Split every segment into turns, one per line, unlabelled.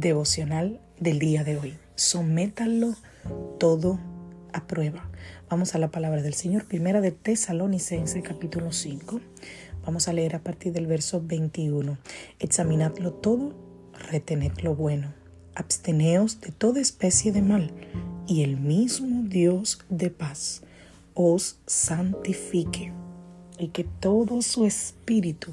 Devocional del día de hoy. Sométalo todo a prueba. Vamos a la palabra del Señor, primera de Tesalonicense, capítulo 5. Vamos a leer a partir del verso 21. Examinadlo todo, retened lo bueno, absteneos de toda especie de mal, y el mismo Dios de paz os santifique, y que todo su espíritu,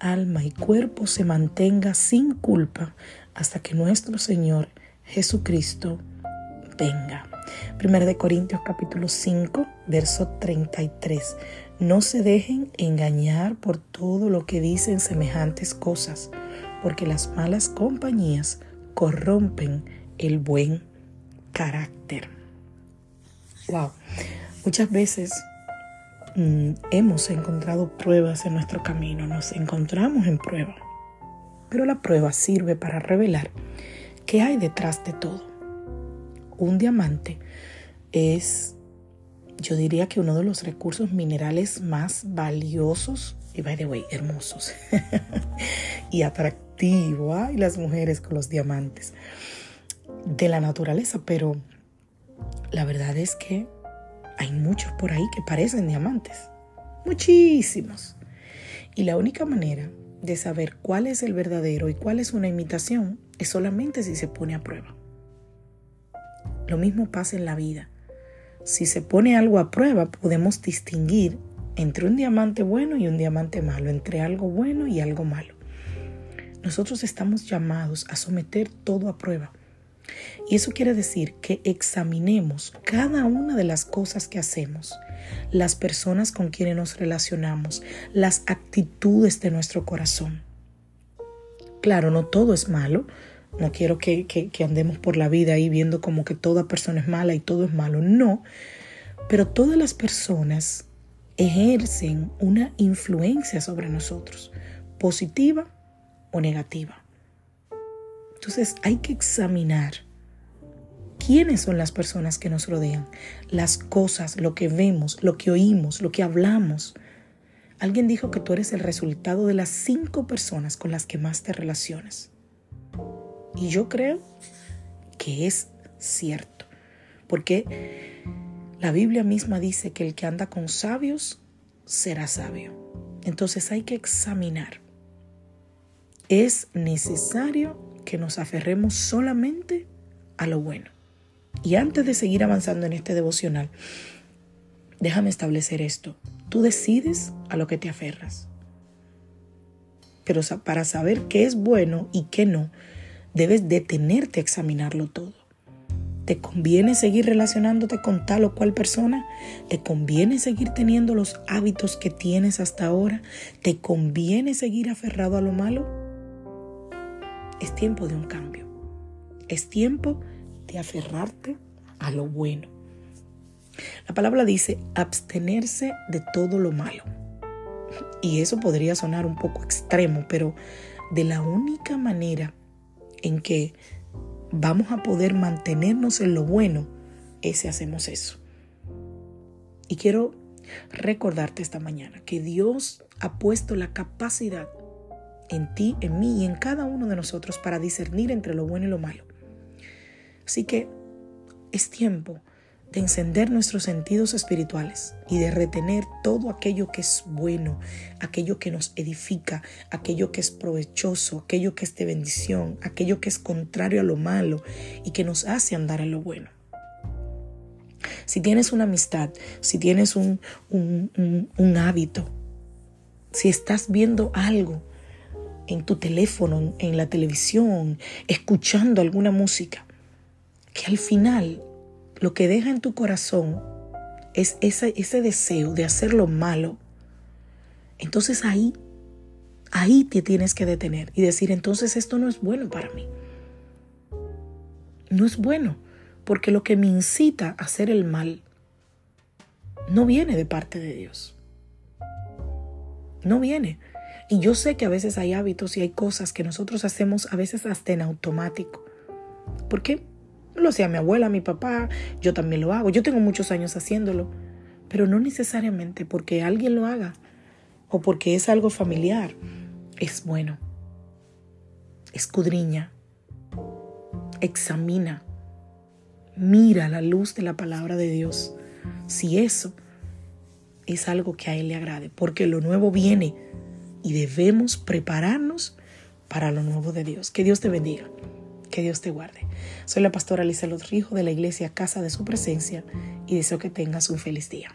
alma y cuerpo se mantenga sin culpa hasta que nuestro Señor Jesucristo venga. Primera de Corintios capítulo 5, verso 33. No se dejen engañar por todo lo que dicen semejantes cosas, porque las malas compañías corrompen el buen carácter. Wow. Muchas veces mm, hemos encontrado pruebas en nuestro camino, nos encontramos en prueba, pero la prueba sirve para revelar qué hay detrás de todo un diamante es, yo diría que uno de los recursos minerales más valiosos y, by the way, hermosos y atractivos. Ay, las mujeres con los diamantes de la naturaleza, pero la verdad es que hay muchos por ahí que parecen diamantes. Muchísimos. Y la única manera de saber cuál es el verdadero y cuál es una imitación es solamente si se pone a prueba. Lo mismo pasa en la vida. Si se pone algo a prueba, podemos distinguir entre un diamante bueno y un diamante malo, entre algo bueno y algo malo. Nosotros estamos llamados a someter todo a prueba. Y eso quiere decir que examinemos cada una de las cosas que hacemos, las personas con quienes nos relacionamos, las actitudes de nuestro corazón. Claro, no todo es malo, no quiero que, andemos por la vida ahí viendo como que toda persona es mala y todo es malo. No. Pero todas las personas ejercen una influencia sobre nosotros, positiva o negativa. Entonces hay que examinar quiénes son las personas que nos rodean, las cosas, lo que vemos, lo que oímos, lo que hablamos. Alguien dijo que tú eres el resultado de las cinco personas con las que más te relacionas. Y yo creo que es cierto, porque la Biblia misma dice que el que anda con sabios será sabio. Entonces hay que examinar. Es necesario que nos aferremos solamente a lo bueno. Y antes de seguir avanzando en este devocional, déjame establecer esto. Tú decides a lo que te aferras. Pero para saber qué es bueno y qué no, debes detenerte a examinarlo todo. ¿Te conviene seguir relacionándote con tal o cual persona? ¿Te conviene seguir teniendo los hábitos que tienes hasta ahora? ¿Te conviene seguir aferrado a lo malo? Es tiempo de un cambio. Es tiempo de aferrarte a lo bueno. La palabra dice abstenerse de todo lo malo. Y eso podría sonar un poco extremo, pero de la única manera en que vamos a poder mantenernos en lo bueno es si hacemos eso. Y quiero recordarte esta mañana que Dios ha puesto la capacidad en ti, en mí y en cada uno de nosotros para discernir entre lo bueno y lo malo. Así que es tiempo de encender nuestros sentidos espirituales y de retener todo aquello que es bueno, aquello que nos edifica, aquello que es provechoso, aquello que es de bendición, aquello que es contrario a lo malo y que nos hace andar en lo bueno. Si tienes una amistad, si tienes un, un, hábito, si estás viendo algo en tu teléfono, en la televisión, escuchando alguna música, que al final lo que deja en tu corazón es ese, ese deseo de hacer lo malo, entonces ahí, ahí te tienes que detener y decir, entonces esto no es bueno para mí. No es bueno, porque lo que me incita a hacer el mal no viene de parte de Dios. No viene. Y yo sé que a veces hay hábitos y hay cosas que nosotros hacemos a veces hasta en automático. ¿Por qué? Lo hacía mi abuela, mi papá, yo también lo hago. Yo tengo muchos años haciéndolo, pero no necesariamente porque alguien lo haga o porque es algo familiar. Es bueno. Escudriña. Examina. Mira la luz de la palabra de Dios. Si eso es algo que a Él le agrade, porque lo nuevo viene y debemos prepararnos para lo nuevo de Dios. Que Dios te bendiga, que Dios te guarde. Soy la pastora Lisa Rijo de la iglesia Casa de Su Presencia y deseo que tengas un feliz día.